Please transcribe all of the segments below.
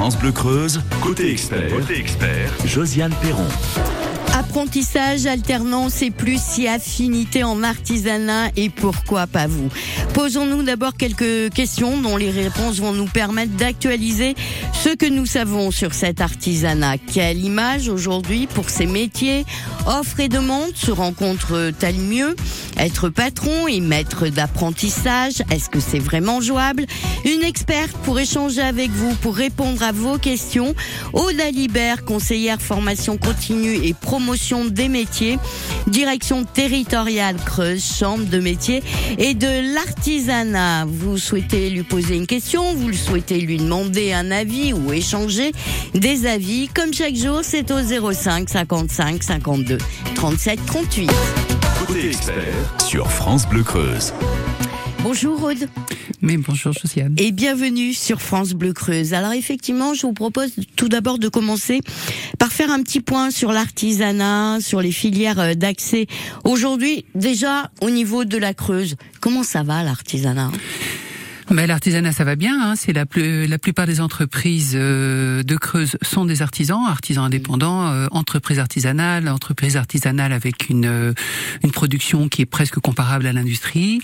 France Bleu Creuse, côté expert, côté expert, Josiane Perron. Apprentissage, alternance et plus si affinité en artisanat et pourquoi pas vous? Posons-nous d'abord quelques questions dont les réponses vont nous permettre d'actualiser ce que nous savons sur cet artisanat. Quelle image aujourd'hui pour ces métiers? Offre et demande se rencontrent-elles mieux? Être patron et maître d'apprentissage, est-ce que c'est vraiment jouable? Une experte pour échanger avec vous, pour répondre à vos questions. Aude Alibert, conseillère formation continue et promotion des métiers, direction territoriale Creuse, chambre de métiers et de l'artisanat. Vous souhaitez lui poser une question, vous souhaitez lui demander un avis ou échanger des avis. Comme chaque jour, c'est au 05 55 52 37 38. Côté expert sur France Bleu Creuse. Bonjour Aude. Mais bonjour Josiane. Et bienvenue sur France Bleu Creuse. Alors effectivement, je vous propose tout d'abord de commencer par faire un petit point sur l'artisanat, sur les filières euh, d'accès. Aujourd'hui, déjà au niveau de la Creuse, comment ça va l'artisanat? Mais l'artisanat, ça va bien. Hein. C'est la, plus, la plupart des entreprises euh, de Creuse sont des artisans, artisans indépendants, euh, entreprises artisanales, entreprises artisanales avec une euh, une production qui est presque comparable à l'industrie.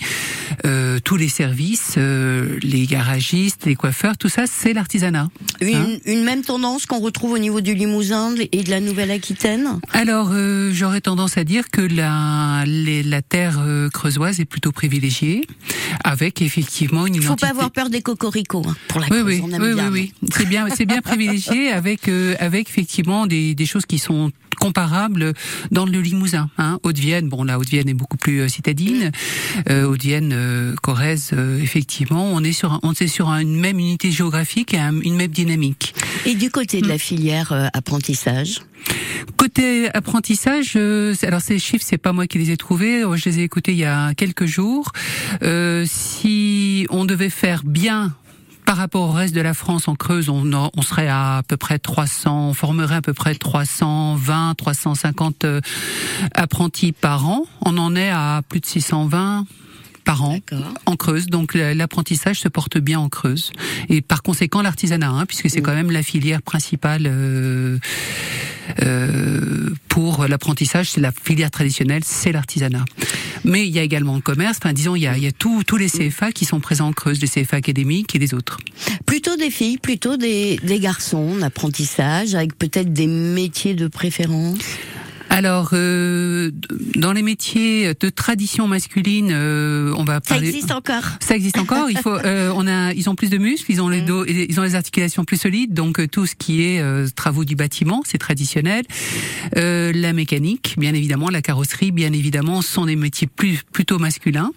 tous les services, les garagistes, les coiffeurs, tout ça, c'est l'artisanat. Une, hein. une, même tendance qu'on retrouve au niveau du Limousin et de la Nouvelle-Aquitaine? Alors, j'aurais tendance à dire que la la terre creusoise est plutôt privilégiée, avec effectivement une pas avoir peur des cocoricots hein, pour la oui, oui, oui, oui, oui, c'est bien, c'est bien privilégié avec euh, avec effectivement des, des choses qui sont comparables dans le Limousin. Hein. Haute-Vienne, bon la Haute-Vienne est beaucoup plus euh, citadine. Euh, Haute-Vienne, euh, Corrèze, euh, effectivement, on est sur on est sur une même unité géographique et une même dynamique. Et du côté de la filière apprentissage? Côté apprentissage, alors ces chiffres, c'est pas moi qui les ai trouvés. Je les ai écoutés il y a quelques jours. Euh, si on devait faire bien par rapport au reste de la France en Creuse, on, on serait à, à peu près 300, on formerait à peu près 320, 350 euh, apprentis par an. On en est à plus de 620 par an en Creuse. Donc l'apprentissage se porte bien en Creuse. Et par conséquent l'artisanat, hein, puisque c'est quand même la filière principale euh, euh, pour l'apprentissage, c'est la filière traditionnelle, c'est l'artisanat. Mais il y a également le commerce, enfin disons, il y a, il y a tous les CFA qui sont présents en Creuse, les CFA académiques et les autres. Plutôt des filles, plutôt des, des garçons, d'apprentissage, avec peut-être des métiers de préférence? Alors, euh, dans les métiers de tradition masculine, euh, on va parler. Ça existe encore. Ça existe encore. Il faut, euh, on a, ils ont plus de muscles, ils ont les mm. dos, ils ont les articulations plus solides, donc euh, tout ce qui est euh, travaux du bâtiment, c'est traditionnel. la mécanique, bien évidemment, la carrosserie, bien évidemment, sont des métiers plus plutôt masculins.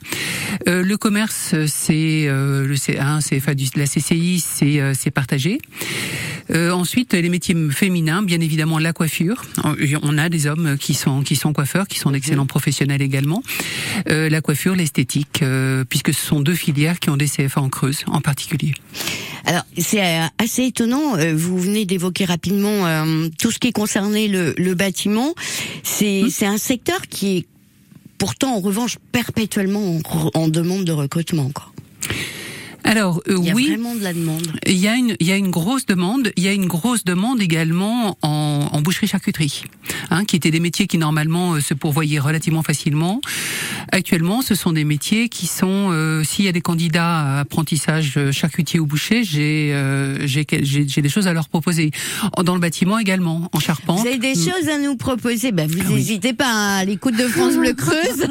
le commerce, c'est le C1, c'est la CCI, c'est c'est partagé. ensuite, les métiers féminins, bien évidemment, la coiffure. On a des hommes qui sont qui sont coiffeurs, qui sont d'excellents mhm. professionnels également. Euh, la coiffure, l'esthétique, euh, puisque ce sont deux filières qui ont des CFA en Creuse en particulier. Alors c'est euh, assez étonnant. Vous venez d'évoquer rapidement tout ce qui concerné le, le bâtiment. C'est hmm. c'est un secteur qui est pourtant en revanche perpétuellement en, en demande de recrutement. Quoi. Alors euh, il y a oui, vraiment de la demande. Il y a une il y a une grosse demande. Il y a une grosse demande également en, en boucherie charcuterie, hein, qui étaient des métiers qui normalement euh, se pourvoyaient relativement facilement. Actuellement, ce sont des métiers qui sont euh, s'il y a des candidats à apprentissage charcutier ou boucher, j'ai euh, j'ai j'ai des choses à leur proposer. Dans le bâtiment également, en charpente. Vous avez des mm. choses à nous proposer? Ben vous n'hésitez pas hein, à l'écoute de France Bleu Creuse.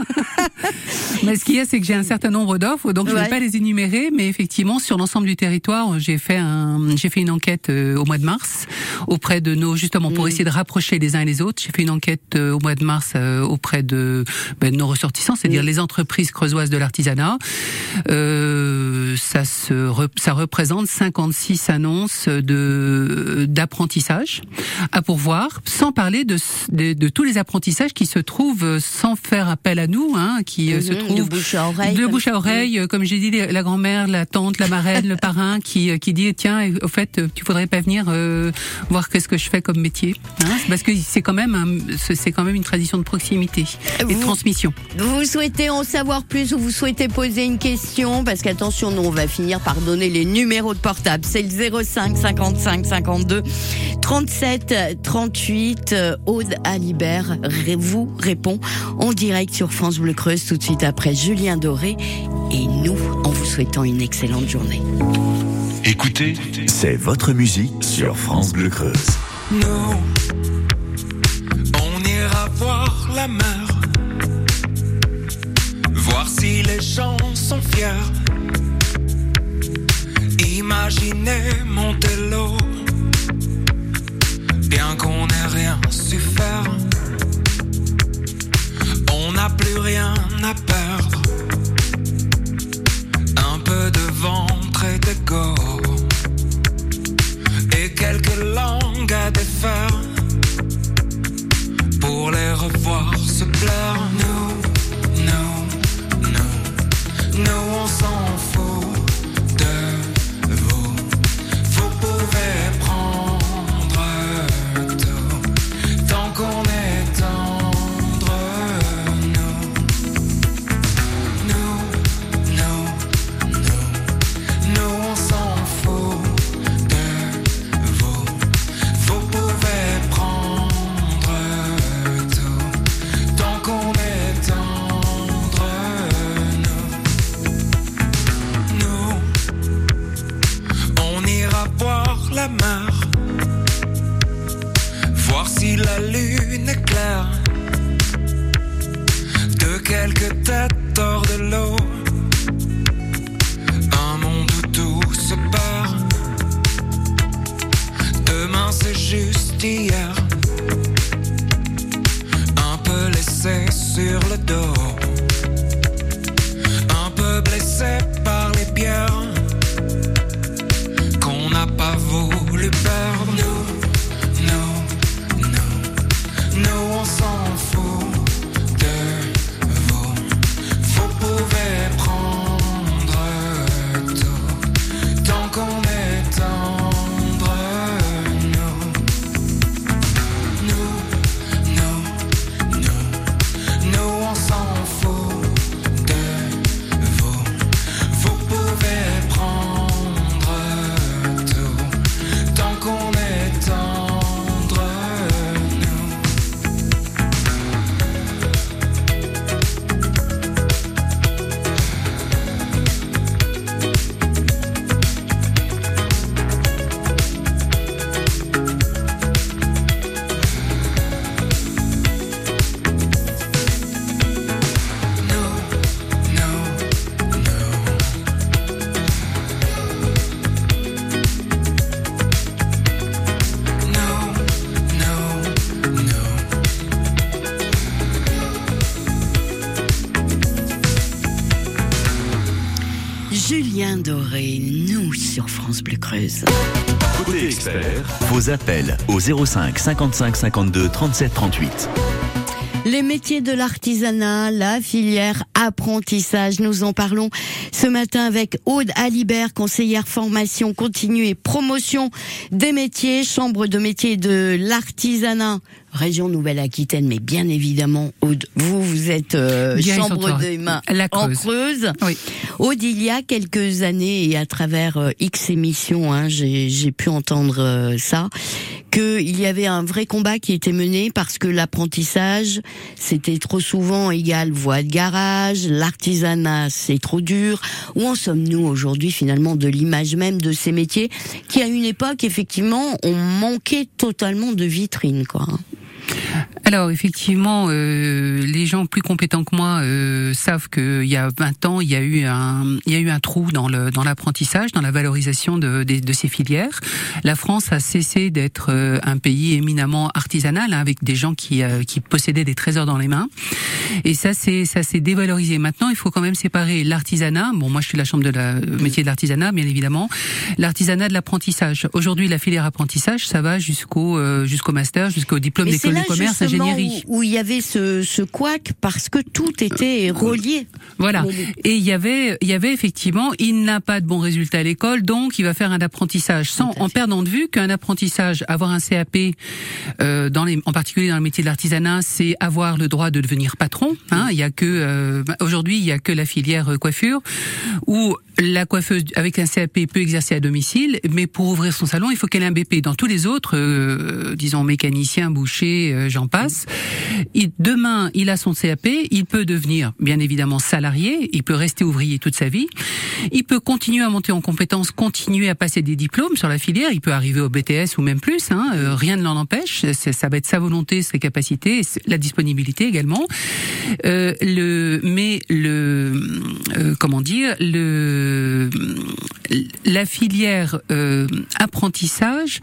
mais ce qu'il y a, c'est que j'ai un certain nombre d'offres, donc je ne vais pas les énumérer, mais effectivement, sur l'ensemble du territoire, j'ai fait un, j'ai fait une enquête euh, au mois de mars auprès de nos, justement, pour mm. essayer de rapprocher les uns et les autres. J'ai fait une enquête euh, au mois de mars euh, auprès de, ben, nos ressortissants, c'est-à-dire mm. les entreprises creusoises de l'artisanat. Euh, ça se, ça représente 56 annonces de d'apprentissage à pourvoir, sans parler de, de, de, tous les apprentissages qui se trouvent sans faire appel à nous, hein, qui se mm-hmm. trouvent de bouche à oreille, de bouche à oreille, comme j'ai dit, la grand-mère, la tante, la marraine, le parrain qui qui dit tiens, au fait, tu voudrais pas venir voir qu'est-ce que je fais comme métier hein? Parce que c'est quand même c'est quand même une tradition de proximité et de transmission. Vous souhaitez en savoir plus ou vous souhaitez poser une question? Parce qu'attention, nous on va finir par donner les numéros de portable. C'est le 05 55 52 37 38. Aude Alibert vous répond en direct sur France Bleu Creuse tout de suite après Julien Doré et nous en vous souhaitant une excellente journée. Écoutez, c'est votre musique sur France Bleu Creuse. Nous, on ira voir la mer, voir si les gens sont fiers. Imaginez l'eau bien qu'on n'ait rien su faire. On n'a plus rien à perdre. Peu de ventre et d'égo. Et quelques langues à défaire. Pour les revoir se plaire. Nous, nous, nous, nous on s'en Doré, nous sur France Bleu Creuse. Côté expert, Vos appels au 05 55 52 37 38. Les métiers de l'artisanat, la filière apprentissage, nous en parlons ce matin avec Aude Alibert, conseillère formation continue et promotion des métiers, chambre de métiers de l'artisanat, région Nouvelle-Aquitaine, mais bien évidemment, Aude, vous, vous êtes euh, chambre de main La en Creuse. Oui. Aude, il y a quelques années et à travers euh, X émissions, hein, j'ai j'ai pu entendre euh, ça, qu'il y avait un vrai combat qui était mené parce que l'apprentissage, c'était trop souvent égal voie de garage, l'artisanat, c'est trop dur. Où en sommes-nous aujourd'hui finalement de l'image même de ces métiers qui à une époque, effectivement, ont manqué totalement de vitrine, quoi. Alors effectivement, euh, les gens plus compétents que moi euh, savent qu'il y a 20 ans, il y a eu un, il y a eu un trou dans le dans l'apprentissage, dans la valorisation de, de, de ces filières. La France a cessé d'être euh, un pays éminemment artisanal, hein, avec des gens qui euh, qui possédaient des trésors dans les mains. Et ça c'est ça s'est dévalorisé. Maintenant, il faut quand même séparer l'artisanat. Bon, moi je suis la chambre de la euh, métier de l'artisanat, bien évidemment. L'artisanat de l'apprentissage. Aujourd'hui, la filière apprentissage, ça va jusqu'au euh, jusqu'au master, jusqu'au diplôme Mais commerce, ingénierie. Où, où il y avait ce, ce couac parce que tout était relié. Voilà. Mais les- Et il y avait, il y avait effectivement, il n'a pas de bons résultats à l'école, donc il va faire un apprentissage, sans en perdant de vue qu'un apprentissage, avoir un CAP, euh, dans les, en particulier dans le métier de l'artisanat, c'est avoir le droit de devenir patron. Hein. Il y a que euh, aujourd'hui, il y a que la filière euh, coiffure où la coiffeuse avec un CAP peut exercer à domicile, mais pour ouvrir son salon, il faut qu'elle ait un BP. Dans tous les autres, euh, disons mécanicien, boucher, euh, j'en passe. Demain, il a son CAP, il peut devenir bien évidemment salarié, il peut rester ouvrier toute sa vie, il peut continuer à monter en compétences, continuer à passer des diplômes sur la filière, il peut arriver au BTS ou même plus, hein, euh, rien ne l'en empêche, ça va être sa volonté, ses capacités, la disponibilité également. Euh, mais le, comment dire, la filière apprentissage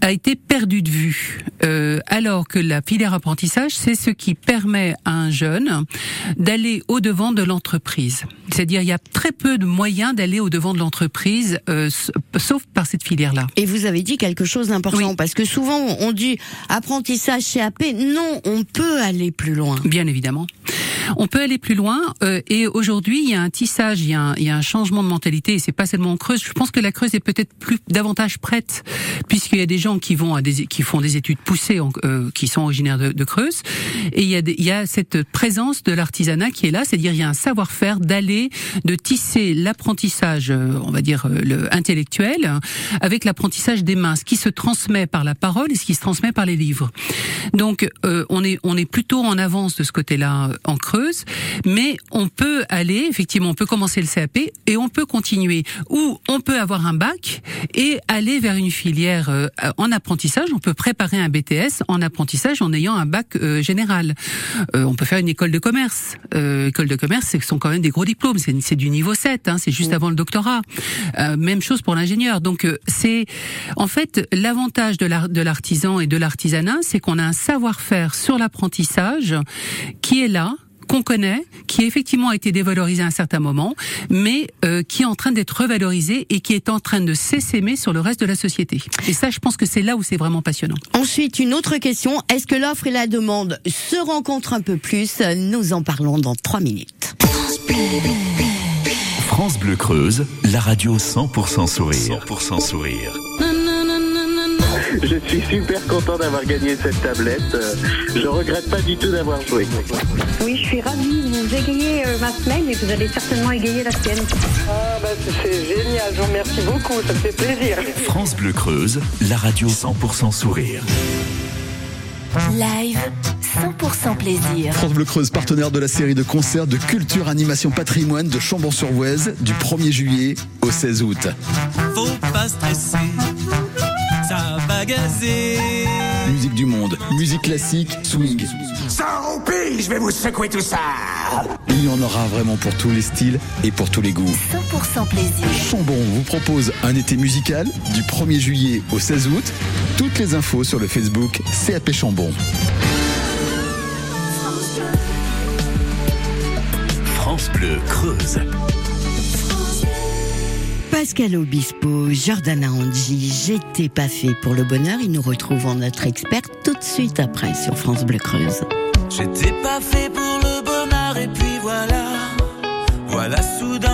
a été perdue de vue, Euh, alors que la filière apprentissage, c'est ce qui permet à un jeune d'aller au devant de l'entreprise. C'est-à-dire, il y a très peu de moyens d'aller au devant de l'entreprise, euh, sauf par cette filière-là. Et vous avez dit quelque chose d'important Oui. parce que souvent on dit apprentissage CAP. Non, on peut aller plus loin. Bien évidemment. On peut aller plus loin euh, et aujourd'hui il y a un tissage, il y a un, il y a un changement de mentalité et c'est pas seulement en Creuse. Je pense que la Creuse est peut-être plus davantage prête puisqu'il y a des gens qui vont à des qui font des études poussées en- euh, qui sont originaires de, Creuse et il y a cette présence de l'artisanat qui est là, c'est-à-dire il y a un savoir-faire d'aller de tisser l'apprentissage, euh, on va dire euh, le intellectuel avec l'apprentissage des mains, ce qui se transmet par la parole et ce qui se transmet par les livres. Donc euh, on est on est plutôt en avance de ce côté-là euh, en Creuse, mais on peut aller effectivement, on peut commencer le CAP et on peut continuer ou on peut avoir un bac et aller vers une filière euh, en apprentissage. On peut préparer un BTS en apprentissage en ayant un bac euh, général. Euh, on peut faire une école de commerce. Euh, école de commerce, ce sont quand même des gros diplômes. C'est du niveau 7, hein, c'est juste avant le doctorat. Même chose pour l'ingénieur. Donc c'est en fait l'avantage de l'artisan et de l'artisanat, c'est qu'on a un savoir-faire sur l'apprentissage qui est là qu'on connaît, qui effectivement a été dévalorisé à un certain moment, mais euh, qui est en train d'être revalorisé et qui est en train de s'essaimer sur le reste de la société. Et ça, je pense que c'est là où c'est vraiment passionnant. Ensuite, une autre question. Est-ce que l'offre et la demande se rencontrent un peu plus? Nous en parlons dans trois minutes. France Bleu Creuse, la radio 100% sourire. 100% sourire. Je suis super content d'avoir gagné cette tablette. Euh, Je regrette pas du tout d'avoir joué. Oui, je suis ravie. Vous égayez euh, ma semaine et vous allez certainement égayer la sienne. Ah bah c'est génial, je vous remercie beaucoup, ça me fait plaisir. France Bleu Creuse, la radio 100% sourire. Live, 100% plaisir. France Bleu Creuse, partenaire de la série de concerts de culture animation patrimoine de Chambon-sur-Voueize du 1er juillet au 16 août. Faut pas stresser, ça. Musique du monde, musique classique, swing. je vais vous secouer tout ça Il y en aura vraiment pour tous les styles et pour tous les goûts. 100% plaisir. Chambon vous propose un été musical du 1er juillet au 16 août. Toutes les infos sur le Facebook CAP Chambon. France Bleu Creuse. Pascal Obispo, Jordana Angie, j'étais pas fait pour le bonheur. Ils nous retrouvent notre experte tout de suite après sur France Bleu Creuse. J'étais pas fait pour le bonheur et puis voilà. Voilà soudain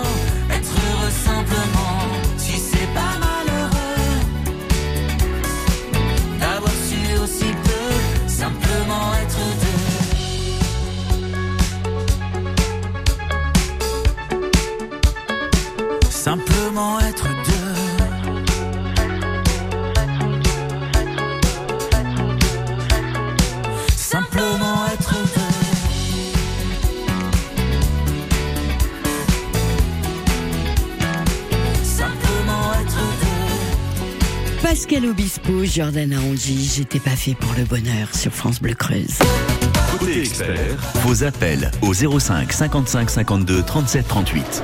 Simplement être deux. Simplement être deux. Simplement être deux. Pascal Obispo, Jordana Angie, j'étais pas fait pour le bonheur sur France Bleu Creuse. Côté expert, vos appels au 05 55 52 37 38.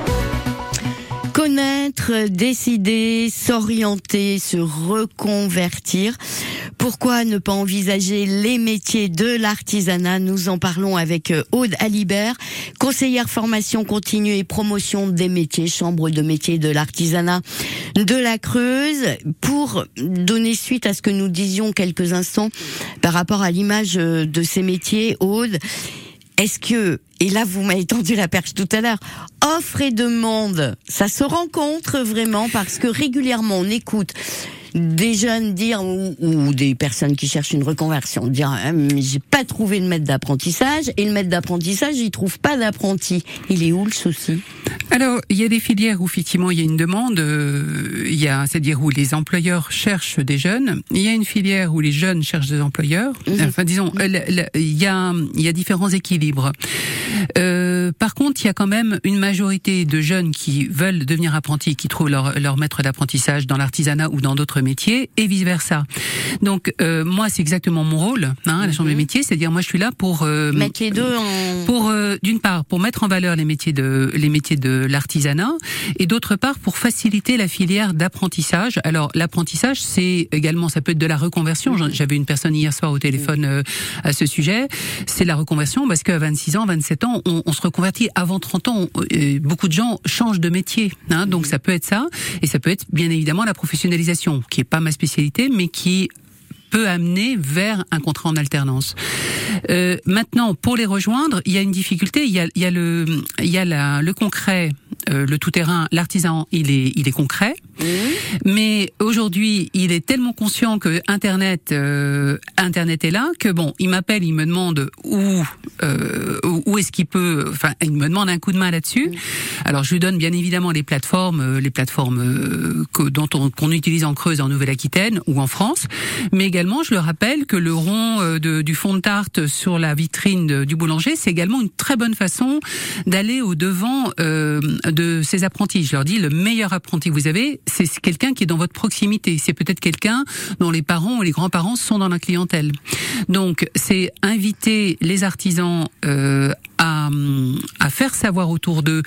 Connaître, décider, s'orienter, se reconvertir. Pourquoi ne pas envisager les métiers de l'artisanat? Nous en parlons avec euh, Aude Alibert, conseillère formation continue et promotion des métiers, chambre de métiers de l'artisanat de la Creuse. Pour donner suite à ce que nous disions quelques instants par rapport à l'image euh, de ces métiers, Aude, est-ce que, et là vous m'avez tendu la perche tout à l'heure, offre et demande, ça se rencontre vraiment parce que régulièrement on écoute des jeunes dire ou, ou des personnes qui cherchent une reconversion dire Ah, mais j'ai pas trouvé le maître d'apprentissage et le maître d'apprentissage il trouve pas d'apprenti il est où le souci? Alors, il y a des filières où effectivement il y a une demande, euh, il y a, c'est-à-dire où les employeurs cherchent des jeunes. Il y a une filière où les jeunes cherchent des employeurs. Enfin, disons, y a, il y a différents équilibres. Euh, par contre, il y a quand même une majorité de jeunes qui veulent devenir apprentis, qui trouvent leur, leur maître d'apprentissage dans l'artisanat ou dans d'autres métiers, et vice versa. Donc, euh, moi, c'est exactement mon rôle, hein, à la chambre des métiers, c'est-à-dire moi, je suis là pour euh, mettre les deux en pour euh, d'une part pour mettre en valeur les métiers de les métiers de l'artisanat et d'autre part pour faciliter la filière d'apprentissage. Alors l'apprentissage c'est également ça peut être de la reconversion. J'avais une personne hier soir au téléphone euh, à ce sujet. C'est la reconversion parce qu'à 26 ans, 27 ans, on, on se reconvertit. Avant 30 ans, euh, beaucoup de gens changent de métier. Hein, donc ça peut être ça et ça peut être bien évidemment la professionnalisation qui est pas ma spécialité mais qui peut amener vers un contrat en alternance. Euh, maintenant, pour les rejoindre, il y a une difficulté. Il y a, il y a le, il y a la, le concret, euh, le tout terrain, l'artisan. Il est, il est concret. Mais aujourd'hui, il est tellement conscient que Internet, euh, Internet est là que bon, il m'appelle, il me demande où, euh, où est-ce qu'il peut. Enfin, il me demande un coup de main là-dessus. Alors, je lui donne bien évidemment les plateformes, euh, les plateformes que, dont on, qu'on utilise en Creuse, en Nouvelle-Aquitaine ou en France. Mais également, je le rappelle que le rond de, du fond de tarte sur la vitrine du boulanger, c'est également une très bonne façon d'aller au devant euh, de ces apprentis. Je leur dis, le meilleur apprenti que vous avez, c'est quelqu'un qui est dans votre proximité. C'est peut-être quelqu'un dont les parents ou les grands-parents sont dans la clientèle. Donc, c'est inviter les artisans euh, à, à faire savoir autour d'eux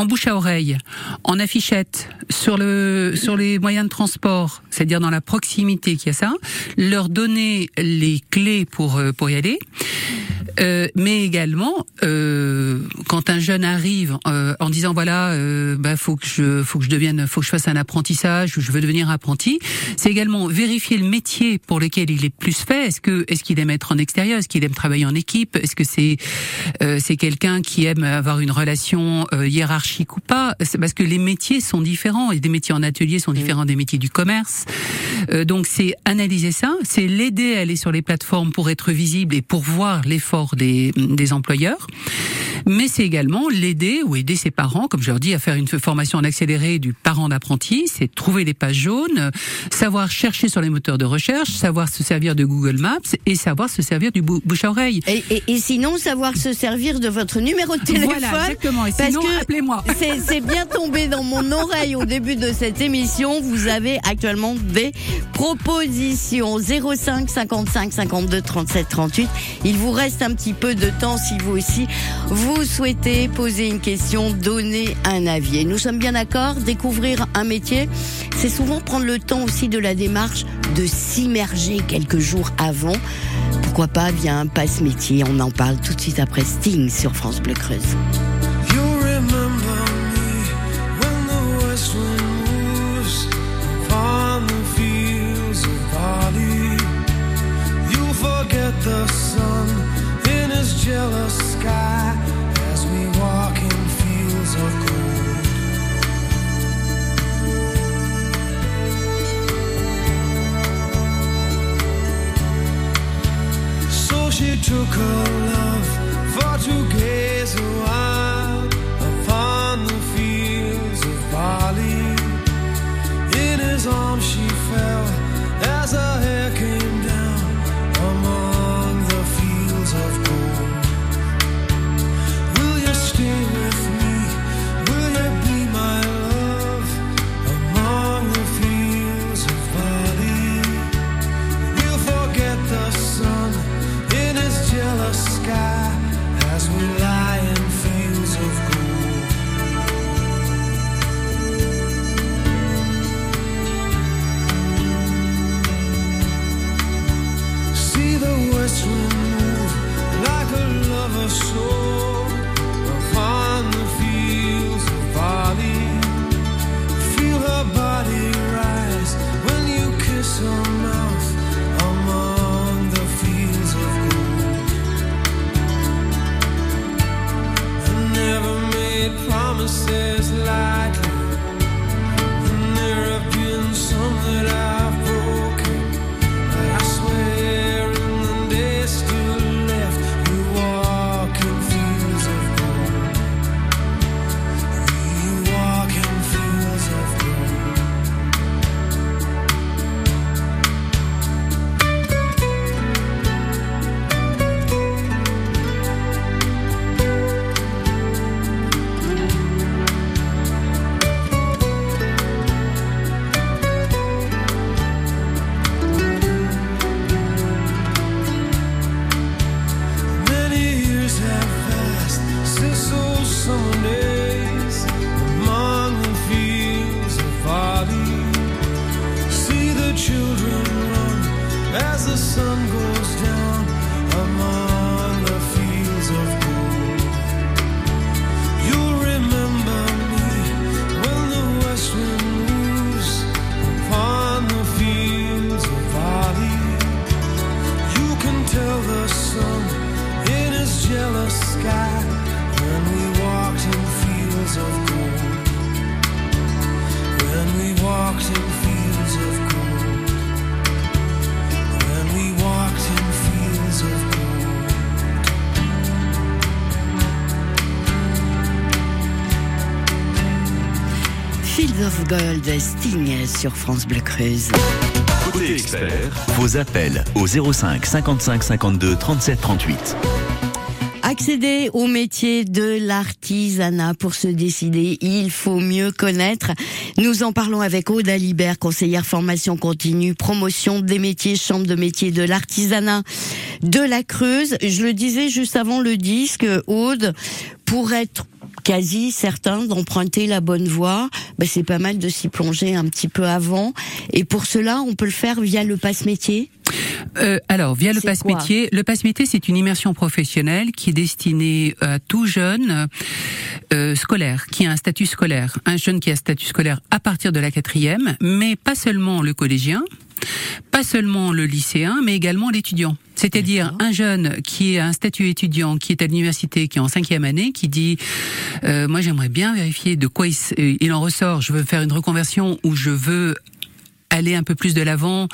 en bouche à oreille, en affichette, sur le sur les moyens de transport, c'est-à-dire dans la proximité qu'il y a ça, leur donner les clés pour euh, pour y aller. Euh, mais également, euh, quand un jeune arrive euh, en disant voilà, euh, bah faut que je faut que je devienne, faut que je fasse un apprentissage ou je veux devenir apprenti, c'est également vérifier le métier pour lequel il est plus fait. Est-ce que est-ce qu'il aime être en extérieur, est-ce qu'il aime travailler en équipe, est-ce que c'est euh, c'est quelqu'un qui aime avoir une relation euh, hiérarchique ou pas? C'est Parce que les métiers sont différents et des métiers en atelier sont différents des métiers du commerce. Euh, donc c'est analyser ça, c'est l'aider à aller sur les plateformes pour être visible et pour voir l'effort des, des employeurs mais c'est également l'aider ou aider ses parents, comme je leur dis, à faire une formation en accéléré du parent d'apprenti, c'est trouver les pages jaunes, savoir chercher sur les moteurs de recherche, savoir se servir de Google Maps et savoir se servir du bouche à oreille. Et, et, et sinon, savoir se servir de votre numéro de téléphone. Voilà, exactement. Et sinon, appelez-moi. C'est bien tombé dans mon oreille au début de cette émission. Vous avez actuellement des propositions 05 55 52 37 38. Il vous reste un petit peu de temps si vous aussi vous souhaitez poser une question, donner un avis. Et nous sommes bien d'accord, découvrir un métier, c'est souvent prendre le temps aussi de la démarche de s'immerger quelques jours avant. Pourquoi pas via un passe-métier On en parle tout de suite après Sting sur France Bleu Creuse. As we walk in fields of gold. So she took her love for to the west wind like a lover's soul Of Gold, Sting sur France Bleu Creuse. Côté expert, vos appels au 05 55 52 37 38. Accéder au métier de l'artisanat pour se décider, il faut mieux connaître. Nous en parlons avec Aude Alibert, conseillère formation continue, promotion des métiers, chambre de métiers de l'artisanat de la Creuse. Je le disais juste avant le disque, Aude, pour être quasi certain d'emprunter la bonne voie, ben c'est pas mal de s'y plonger un petit peu avant. Et pour cela, on peut le faire via le passe-métier. Euh, alors, via le C'est passe quoi métier, le passe métier, c'est une immersion professionnelle qui est destinée à tout jeune euh, scolaire, qui a un statut scolaire, un jeune qui a un statut scolaire à partir de la quatrième, mais pas seulement le collégien, pas seulement le lycéen, mais également l'étudiant. C'est-à-dire un jeune qui a un statut étudiant, qui est à l'université, qui est en cinquième année, qui dit euh, moi j'aimerais bien vérifier de quoi il, euh, il en ressort. Je veux faire une reconversion ou je veux aller un peu plus de l'avant,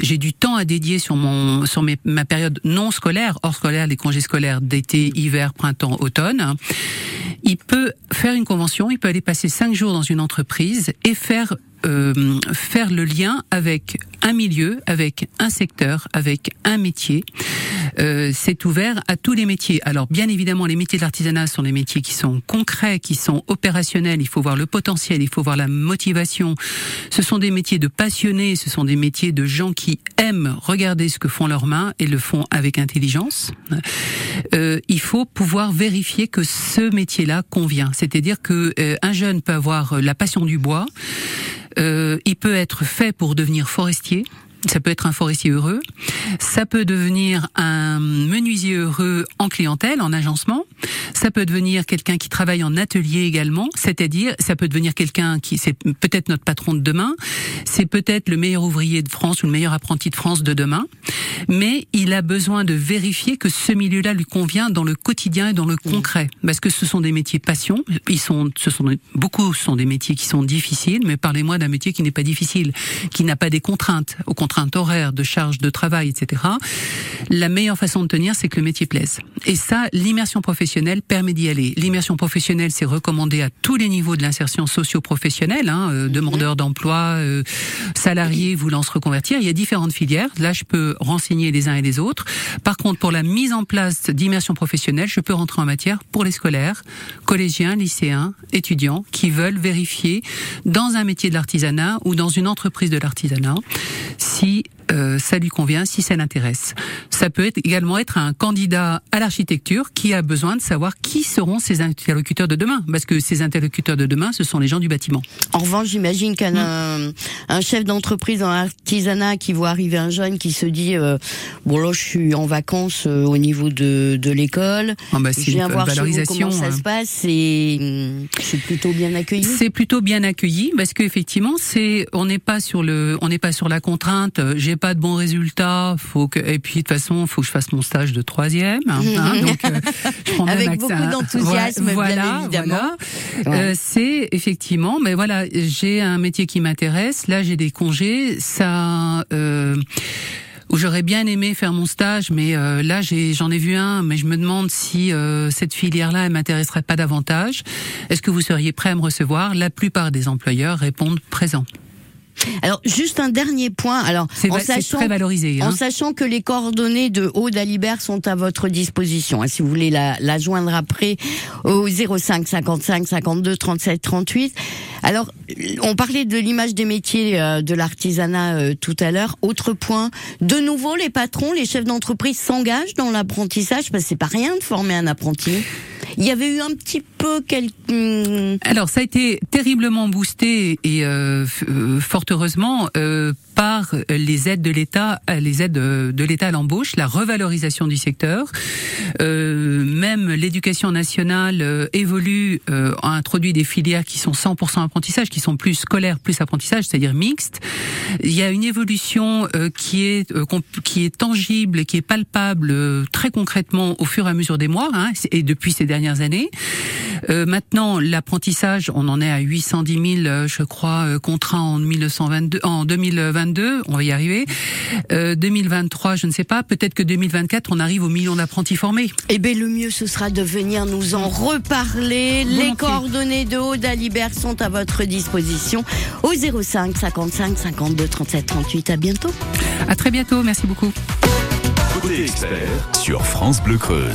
j'ai du temps à dédier sur mon sur mes, ma période non scolaire, hors scolaire, les congés scolaires d'été, hiver, printemps, automne. Il peut faire une convention, il peut aller passer cinq jours dans une entreprise et faire euh, faire le lien avec un milieu, avec un secteur, avec un métier. Euh, c'est ouvert à tous les métiers. Alors bien évidemment, les métiers de l'artisanat sont des métiers qui sont concrets, qui sont opérationnels. Il faut voir le potentiel, il faut voir la motivation. Ce sont des métiers de passionnés, ce sont des métiers de gens qui aiment regarder ce que font leurs mains et le font avec intelligence. Euh, il faut pouvoir vérifier que ce métier-là convient. C'est-à-dire que euh, un jeune peut avoir la passion du bois. Euh, il peut être fait pour devenir forestier. Ça peut être un forestier heureux, ça peut devenir un menuisier heureux en clientèle, en agencement, ça peut devenir quelqu'un qui travaille en atelier également, c'est-à-dire ça peut devenir quelqu'un qui c'est peut-être notre patron de demain, c'est peut-être le meilleur ouvrier de France ou le meilleur apprenti de France de demain, mais il a besoin de vérifier que ce milieu-là lui convient dans le quotidien et dans le concret, parce que ce sont des métiers passion, ils sont, ce sont beaucoup sont des métiers qui sont difficiles, mais parlez-moi d'un métier qui n'est pas difficile, qui n'a pas des contraintes, au contraire contraintes horaires, de charges de travail, etc. La meilleure façon de tenir, c'est que le métier plaise. Et ça, l'immersion professionnelle permet d'y aller. L'immersion professionnelle, c'est recommandé à tous les niveaux de l'insertion socio-professionnelle, hein, euh, demandeurs d'emploi, euh, salariés voulant se reconvertir. Il y a différentes filières. Là, je peux renseigner les uns et les autres. Par contre, pour la mise en place d'immersion professionnelle, je peux rentrer en matière pour les scolaires, collégiens, lycéens, étudiants qui veulent vérifier dans un métier de l'artisanat ou dans une entreprise de l'artisanat si euh, ça lui convient, si ça l'intéresse. Ça peut être également être un candidat à l'architecture qui a besoin de savoir qui seront ses interlocuteurs de demain, parce que ses interlocuteurs de demain, ce sont les gens du bâtiment. En revanche, j'imagine qu'un Mm. un chef d'entreprise en artisanat qui voit arriver un jeune qui se dit euh, bon là je suis en vacances euh, au niveau de, de l'école, Ah bah, je viens voir chez vous valorisation, comment ça hein. se passe et hum, c'est plutôt bien accueilli. C'est plutôt bien accueilli parce qu'effectivement, c'est on n'est pas sur le on n'est pas sur la contrainte. euh, J'ai pas de bons résultats, faut que et puis de toute façon, faut que je fasse mon stage de troisième. hein, hein, donc, euh, je prends Avec beaucoup d'enthousiasme, bien voilà, évidemment. voilà. Ouais. Euh, c'est effectivement, mais voilà, j'ai un métier qui m'intéresse. Là, j'ai des congés. Ça. Euh, où j'aurais bien aimé faire mon stage, mais euh, là j'ai j'en ai vu un, mais je me demande si euh, cette filière-là elle m'intéresserait pas davantage. Est-ce que vous seriez prêt à me recevoir? La plupart des employeurs répondent présent. Alors juste un dernier point. Alors en sachant très valorisé, hein. en sachant que les coordonnées de Aude Alibert sont à votre disposition. hein, si vous voulez la, la joindre après au 05 55 52 37 38. Alors on parlait de l'image des métiers euh, de l'artisanat euh, tout à l'heure. Autre point, de nouveau les patrons, les chefs d'entreprise s'engagent dans l'apprentissage parce que c'est pas rien de former un apprenti. Il y avait eu un petit peu quelques hum, Alors ça a été terriblement boosté et euh, euh, fort heureusement euh, par les aides de l'État, euh, les aides de, de l'État à l'embauche, la revalorisation du secteur. Euh, même l'éducation nationale euh, évolue, euh, introduit des filières qui sont 100% apprentissage, qui sont plus scolaires, plus apprentissage, c'est-à-dire mixtes. Il y a une évolution euh, qui est euh, qui est tangible, qui est palpable euh, très concrètement au fur et à mesure des mois hein, et depuis ces dernières années. Euh, maintenant, l'apprentissage, on en est à 810 000, euh, je crois, euh, contrats en 1922, en 2022. On va y arriver. Euh, 2023, je ne sais pas. Peut-être que 2024, on arrive au million d'apprentis formés. Eh bien, le mieux, ce sera de venir nous en reparler. Les coordonnées de Aude Alibert sont à votre disposition au 05 55 52 37 38. À bientôt. À très bientôt. Merci beaucoup. Côté expert sur France Bleu Creuse.